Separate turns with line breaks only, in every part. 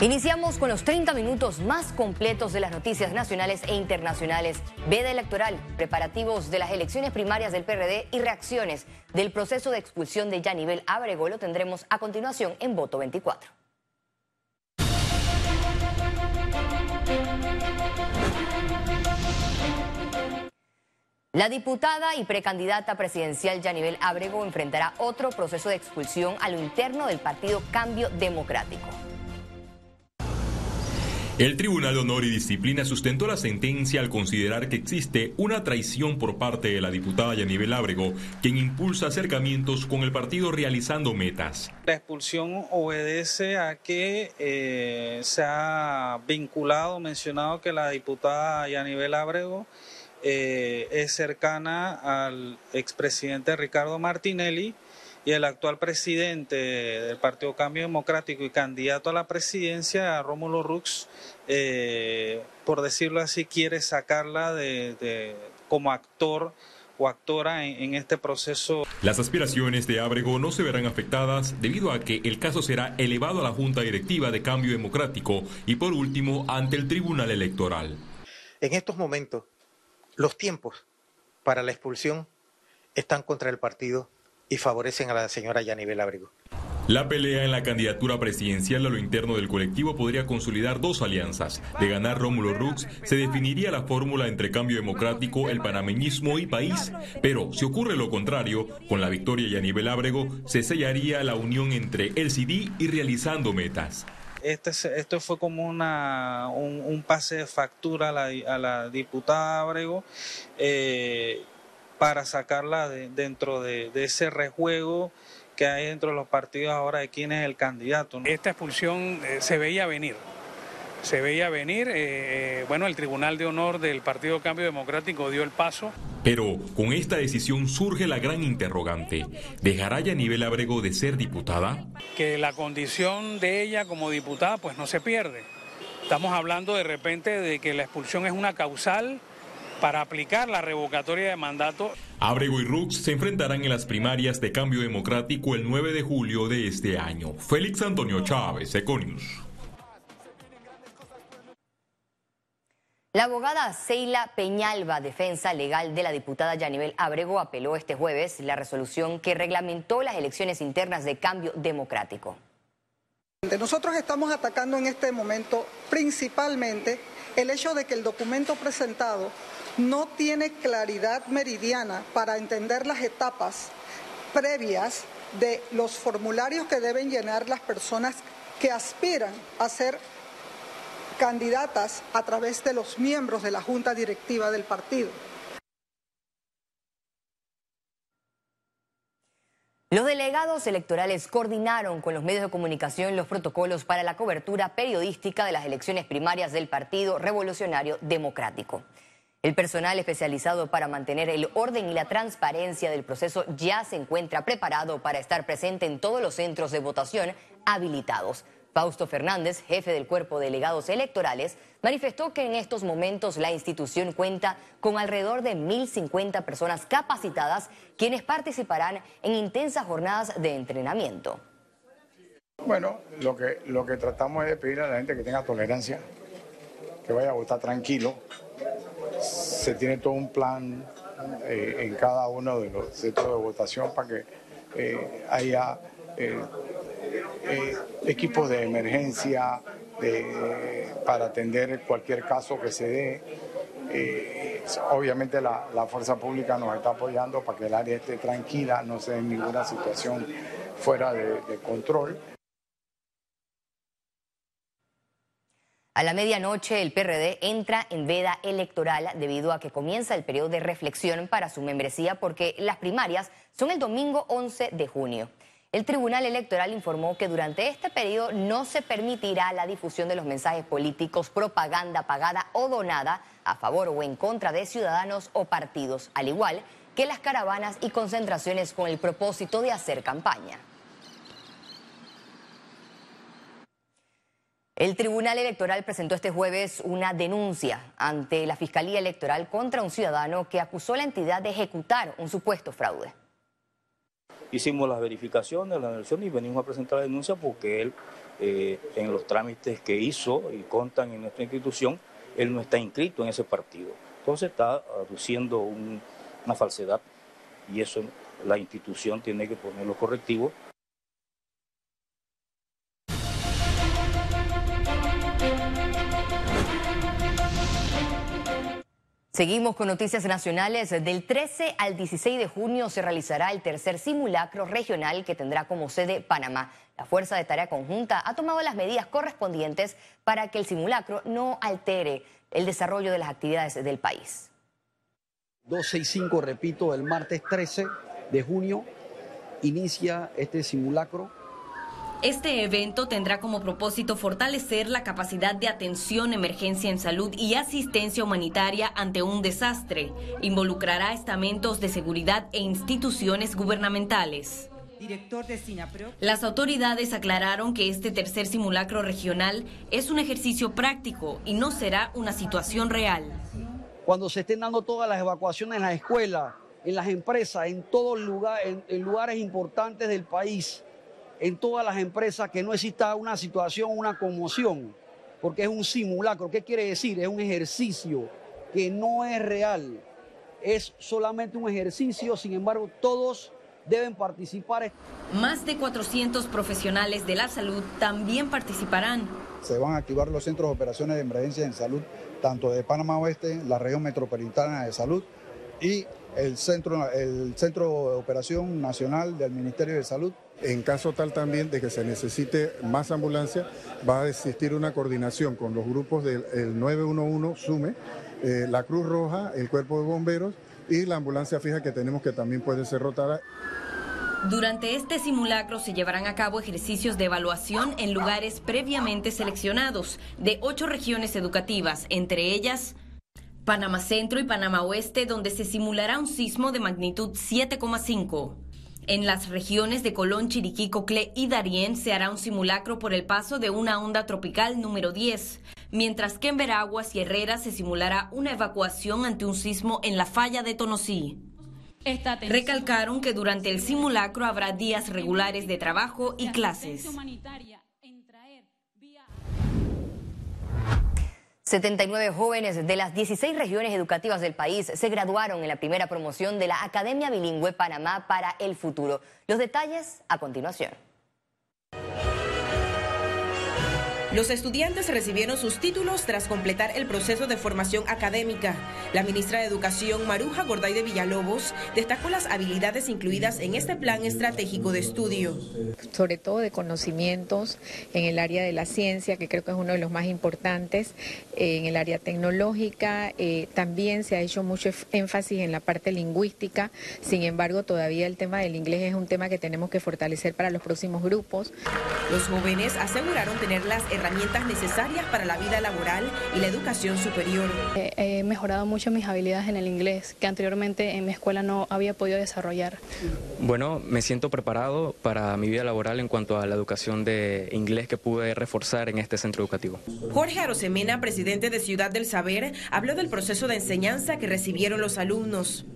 Iniciamos con los 30 minutos más completos de las noticias nacionales e internacionales. Veda electoral, preparativos de las elecciones primarias del PRD y reacciones del proceso de expulsión de Yanivel Abrego lo tendremos a continuación en Voto 24. La diputada y precandidata presidencial Yanivel Abrego enfrentará otro proceso de expulsión a lo interno del partido Cambio Democrático.
El Tribunal de Honor y Disciplina sustentó la sentencia al considerar que existe una traición por parte de la diputada Yanivel Ábrego, quien impulsa acercamientos con el partido realizando metas.
La expulsión obedece a que eh, se ha vinculado, mencionado que la diputada Yanivel Ábrego eh, es cercana al expresidente Ricardo Martinelli y el actual presidente del Partido Cambio Democrático y candidato a la presidencia, Rómulo Rux, eh, por decirlo así, quiere sacarla de, como actor o actora en, en, este proceso.
Las aspiraciones de Ábrego no se verán afectadas debido a que el caso será elevado a la Junta Directiva de Cambio Democrático y por último ante el Tribunal Electoral.
En estos momentos, los tiempos para la expulsión están contra el partido y favorecen a la señora Yanibel Abrego.
La pelea en la candidatura presidencial a lo interno del colectivo podría consolidar dos alianzas. De ganar Rómulo Rux, se definiría la fórmula entre cambio democrático, el panameñismo y país. Pero si ocurre lo contrario, con la victoria de Aníbal Ábrego, se sellaría la unión entre el CD y realizando metas.
Este, esto fue como una, un, pase de factura a la, diputada Ábrego. Eh, para sacarla dentro de, ese rejuego que hay dentro de los partidos ahora de quién es el candidato.
Esta expulsión eh, se veía venir. Se veía venir, eh, eh, bueno, el Tribunal de Honor del Partido Cambio Democrático dio el paso.
Pero con esta decisión surge la gran interrogante. ¿Dejará Nivel Abrego de ser diputada?
Que la condición de ella como diputada pues no se pierde. Estamos hablando de repente de que la expulsión es una causal para aplicar la revocatoria de mandato.
Abrego y Rux se enfrentarán en las primarias de cambio democrático el 9 de julio de este año. Félix Antonio Chávez, Econius.
La abogada Seila Peñalba, defensa legal de la diputada Yanivel Abrego, apeló este jueves la resolución que reglamentó las elecciones internas de cambio democrático.
Nosotros estamos atacando en este momento principalmente el hecho de que el documento presentado no tiene claridad meridiana para entender las etapas previas de los formularios que deben llenar las personas que aspiran a ser candidatas a través de los miembros de la Junta Directiva del partido.
Los delegados electorales coordinaron con los medios de comunicación los protocolos para la cobertura periodística de las elecciones primarias del Partido Revolucionario Democrático. El personal especializado para mantener el orden y la transparencia del proceso ya se encuentra preparado para estar presente en todos los centros de votación habilitados. Fausto Fernández, jefe del cuerpo de delegados electorales, manifestó que en estos momentos la institución cuenta con alrededor de 1.050 personas capacitadas quienes participarán en intensas jornadas de entrenamiento.
Bueno, lo que, lo que tratamos es de pedir a la gente que tenga tolerancia, que vaya a votar tranquilo, se tiene todo un plan eh, en cada uno de los centros de votación para que eh, haya eh, equipos de emergencia para atender cualquier caso que se dé. obviamente la, fuerza pública nos está apoyando para que el área esté tranquila, no se dé ninguna situación fuera de control.
A la medianoche, el PRD entra en veda electoral debido a que comienza el periodo de reflexión para su membresía porque las primarias son el domingo 11 de junio. El Tribunal Electoral informó que durante este periodo no se permitirá la difusión de los mensajes políticos, propaganda pagada o donada a favor o en contra de ciudadanos o partidos, al igual que las caravanas y concentraciones con el propósito de hacer campaña. El Tribunal Electoral presentó este jueves una denuncia ante la Fiscalía Electoral contra un ciudadano que acusó a la entidad de ejecutar un supuesto fraude.
Hicimos las verificaciones, la elección y venimos a presentar la denuncia porque él eh, en los trámites que hizo y contan en nuestra institución, él no está inscrito en ese partido. Entonces está aduciendo una falsedad y eso la institución tiene que poner los correctivos
Seguimos con noticias nacionales. Del 13 al 16 de junio se realizará el tercer simulacro regional que tendrá como sede Panamá. La Fuerza de Tarea Conjunta ha tomado las medidas correspondientes para que el simulacro no altere el desarrollo de las actividades del país.
12 y 5, repito, el martes 13 de junio inicia este simulacro
este evento tendrá como propósito fortalecer la capacidad de atención, emergencia en salud y asistencia humanitaria ante un desastre. Involucrará estamentos de seguridad e instituciones gubernamentales. Las autoridades aclararon que este tercer simulacro regional es un ejercicio práctico y no será una situación real.
Cuando se estén dando todas las evacuaciones en las escuelas, en las empresas, en todos lugares, en lugares importantes del país, en todas las empresas que no exista una situación, una conmoción, porque es un simulacro. ¿Qué quiere decir? Es un ejercicio que no es real, es solamente un ejercicio, sin embargo todos deben participar.
Más de 400 profesionales de la salud también participarán.
Se van a activar los centros de operaciones de emergencia en salud, tanto de Panamá Oeste, la región metropolitana de salud y el centro, el centro de operación nacional del Ministerio de Salud.
En caso tal también de que se necesite más ambulancia, va a existir una coordinación con los grupos del 911 SUME, eh, la Cruz Roja, el Cuerpo de Bomberos y la ambulancia fija que tenemos que también puede ser rotada.
Durante este simulacro se llevarán a cabo ejercicios de evaluación en lugares previamente seleccionados de ocho regiones educativas, entre ellas Panamá Centro y Panamá Oeste, donde se simulará un sismo de magnitud 7,5. En las regiones de Colón, Chiriquí, Coclé y Darién se hará un simulacro por el paso de una onda tropical número 10, mientras que en Veraguas y Herrera se simulará una evacuación ante un sismo en la falla de Tonosí. Recalcaron que durante el simulacro habrá días regulares de trabajo y clases.
79 jóvenes de las 16 regiones educativas del país se graduaron en la primera promoción de la Academia Bilingüe Panamá para el Futuro. Los detalles a continuación.
Los estudiantes recibieron sus títulos tras completar el proceso de formación académica. La ministra de Educación, Maruja Gorday de Villalobos, destacó las habilidades incluidas en este plan estratégico de estudio.
Sobre todo de conocimientos en el área de la ciencia, que creo que es uno de los más importantes, en el área tecnológica. Eh, también se ha hecho mucho énfasis en la parte lingüística. Sin embargo, todavía el tema del inglés es un tema que tenemos que fortalecer para los próximos grupos.
Los jóvenes aseguraron tener las herramientas herramientas necesarias para la vida laboral y la educación superior.
he mejorado mucho mis habilidades en el inglés, que anteriormente en mi escuela no había podido desarrollar.
Bueno, me siento preparado para mi vida laboral en cuanto a la educación de inglés que pude reforzar en este centro educativo.
Jorge Arosemena, presidente de Ciudad del Saber, habló del proceso de enseñanza que recibieron los alumnos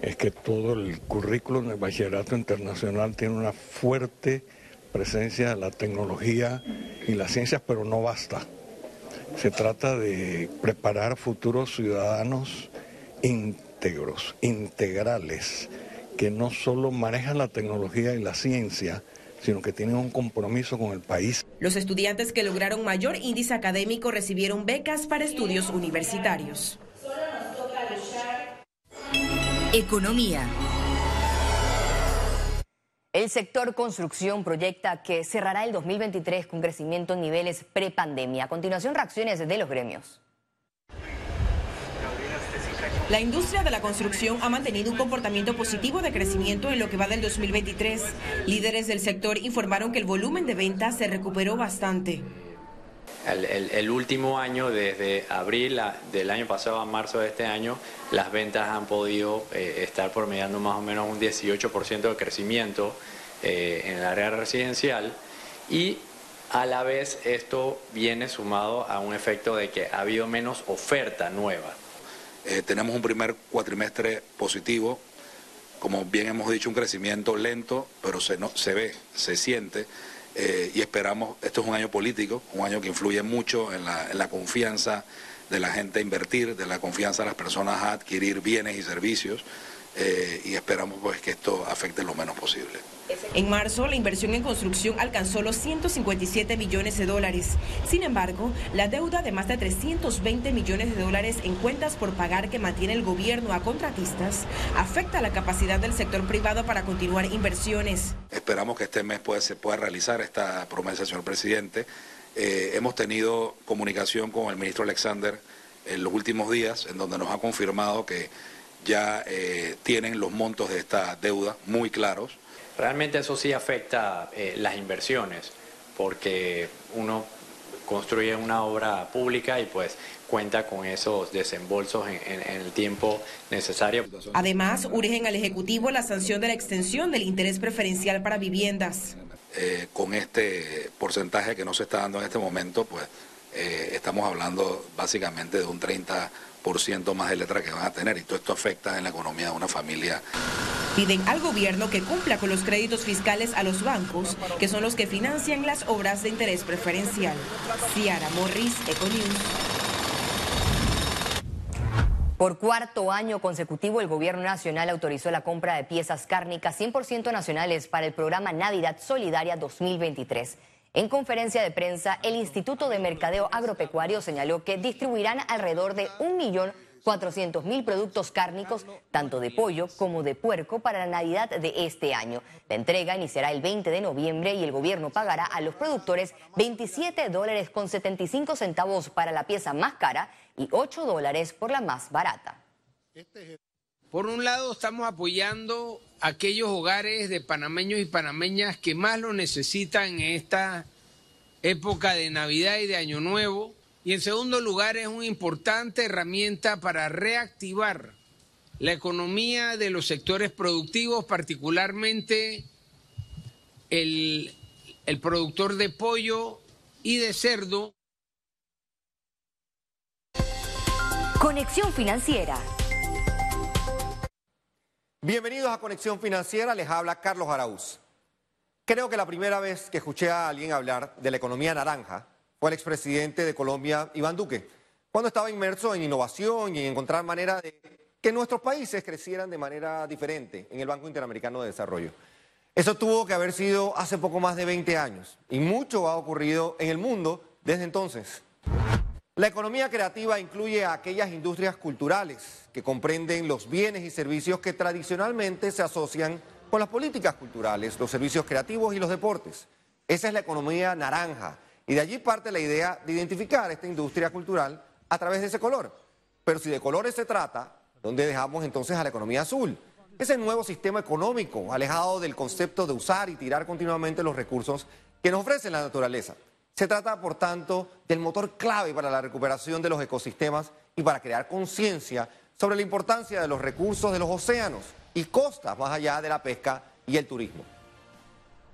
es que todo el currículum del bachillerato internacional tiene una fuerte presencia de la tecnología y las ciencias, pero no basta. Se trata de preparar futuros ciudadanos íntegros, integrales, que no solo manejan la tecnología y la ciencia, sino que tienen un compromiso con el país.
Los estudiantes que lograron mayor índice académico recibieron becas para estudios universitarios.
Economía. El sector construcción proyecta que cerrará el 2023 con crecimiento en niveles prepandemia. A continuación, reacciones de los gremios.
La industria de la construcción ha mantenido un comportamiento positivo de crecimiento en lo que va del 2023. Líderes del sector informaron que el volumen de ventas se recuperó bastante.
El, último año, desde abril del año pasado a marzo de este año, las ventas han podido eh, estar promediando más o menos un 18% de crecimiento eh, en el área residencial. Y a la vez esto viene sumado a un efecto de que ha habido menos oferta nueva.
Eh, tenemos un primer cuatrimestre positivo, como bien hemos dicho, un crecimiento lento, pero se, no, se ve, se siente eh, y esperamos, esto es un año político, un año que influye mucho en la, en la confianza de la gente a invertir, de la confianza de las personas a adquirir bienes y servicios eh, y esperamos pues que esto afecte lo menos posible.
En marzo, la inversión en construcción alcanzó los 157 millones de dólares. Sin embargo, la deuda de más de 320 millones de dólares en cuentas por pagar que mantiene el gobierno a contratistas afecta la capacidad del sector privado para continuar inversiones.
Esperamos que este mes pueda, se pueda realizar esta promesa, señor presidente. Eh, hemos tenido comunicación con el ministro Alexander en los últimos días, en donde nos ha confirmado que ya eh, tienen los montos de esta deuda muy claros.
Realmente eso sí afecta eh, las inversiones, porque uno construye una obra pública y pues cuenta con esos desembolsos en, el tiempo necesario.
Además, urgen al Ejecutivo la sanción de la extensión del interés preferencial para viviendas.
Eh, con este porcentaje que no se está dando en este momento, pues estamos hablando básicamente de un 30 ciento más de letra que van a tener y todo esto afecta en la economía de una familia.
Piden al gobierno que cumpla con los créditos fiscales a los bancos, que son los que financian las obras de interés preferencial. Ciara Morris, Econews.
Por cuarto año consecutivo, el Gobierno Nacional autorizó la compra de piezas cárnicas 100% nacionales para el programa Navidad Solidaria 2023. En conferencia de prensa, el Instituto de Mercadeo Agropecuario señaló que distribuirán alrededor de 1.400.000 productos cárnicos, tanto de pollo como de puerco, para la Navidad de este año. La entrega iniciará el 20 de noviembre y el gobierno pagará a los productores 27 dólares con 75 centavos para la pieza más cara y 8 dólares por la más barata.
Por un lado, estamos apoyando a aquellos hogares de panameños y panameñas que más lo necesitan en esta época de Navidad y de Año Nuevo. Y en segundo lugar, es una importante herramienta para reactivar la economía de los sectores productivos, particularmente el, el productor de pollo y de cerdo.
Conexión Financiera
Bienvenidos a Conexión Financiera, les habla Carlos Araúz. Creo que la primera vez que escuché a alguien hablar de la economía naranja fue el expresidente de Colombia, Iván Duque, cuando estaba inmerso en innovación y en encontrar manera de que nuestros países crecieran de manera diferente en el Banco Interamericano de Desarrollo. Eso tuvo que haber sido hace poco más de 20 años y mucho ha ocurrido en el mundo desde entonces. La economía creativa incluye a aquellas industrias culturales que comprenden los bienes y servicios que tradicionalmente se asocian con las políticas culturales, los servicios creativos y los deportes. Esa es la economía naranja y de allí parte la idea de identificar esta industria cultural a través de ese color. Pero si de colores se trata, ¿dónde dejamos entonces a la economía azul? Ese nuevo sistema económico alejado del concepto de usar y tirar continuamente los recursos que nos ofrece la naturaleza. Se trata, por tanto, del motor clave para la recuperación de los ecosistemas y para crear conciencia sobre la importancia de los recursos de los océanos y costas más allá de la pesca y el turismo.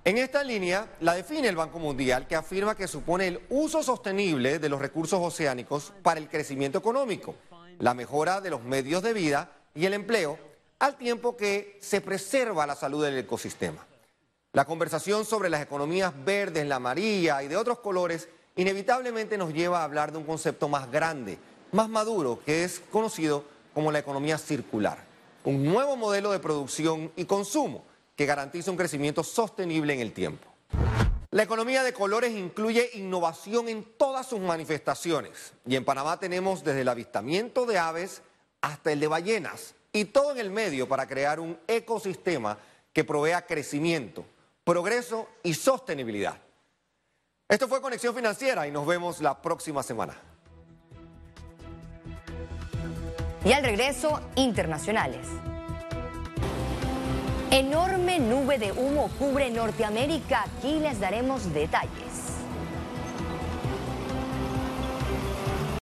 En esta línea la define el Banco Mundial, que afirma que supone el uso sostenible de los recursos oceánicos para el crecimiento económico, la mejora de los medios de vida y el empleo, al tiempo que se preserva la salud del ecosistema. La conversación sobre las economías verdes, la amarilla y de otros colores inevitablemente nos lleva a hablar de un concepto más grande, más maduro, que es conocido como la economía circular. Un nuevo modelo de producción y consumo que garantiza un crecimiento sostenible en el tiempo. La economía de colores incluye innovación en todas sus manifestaciones. Y en Panamá tenemos desde el avistamiento de aves hasta el de ballenas y todo en el medio para crear un ecosistema que provea crecimiento, progreso y sostenibilidad. Esto fue Conexión Financiera y nos vemos la próxima semana.
Y al regreso, internacionales. Enorme nube de humo cubre Norteamérica. Aquí les daremos detalles.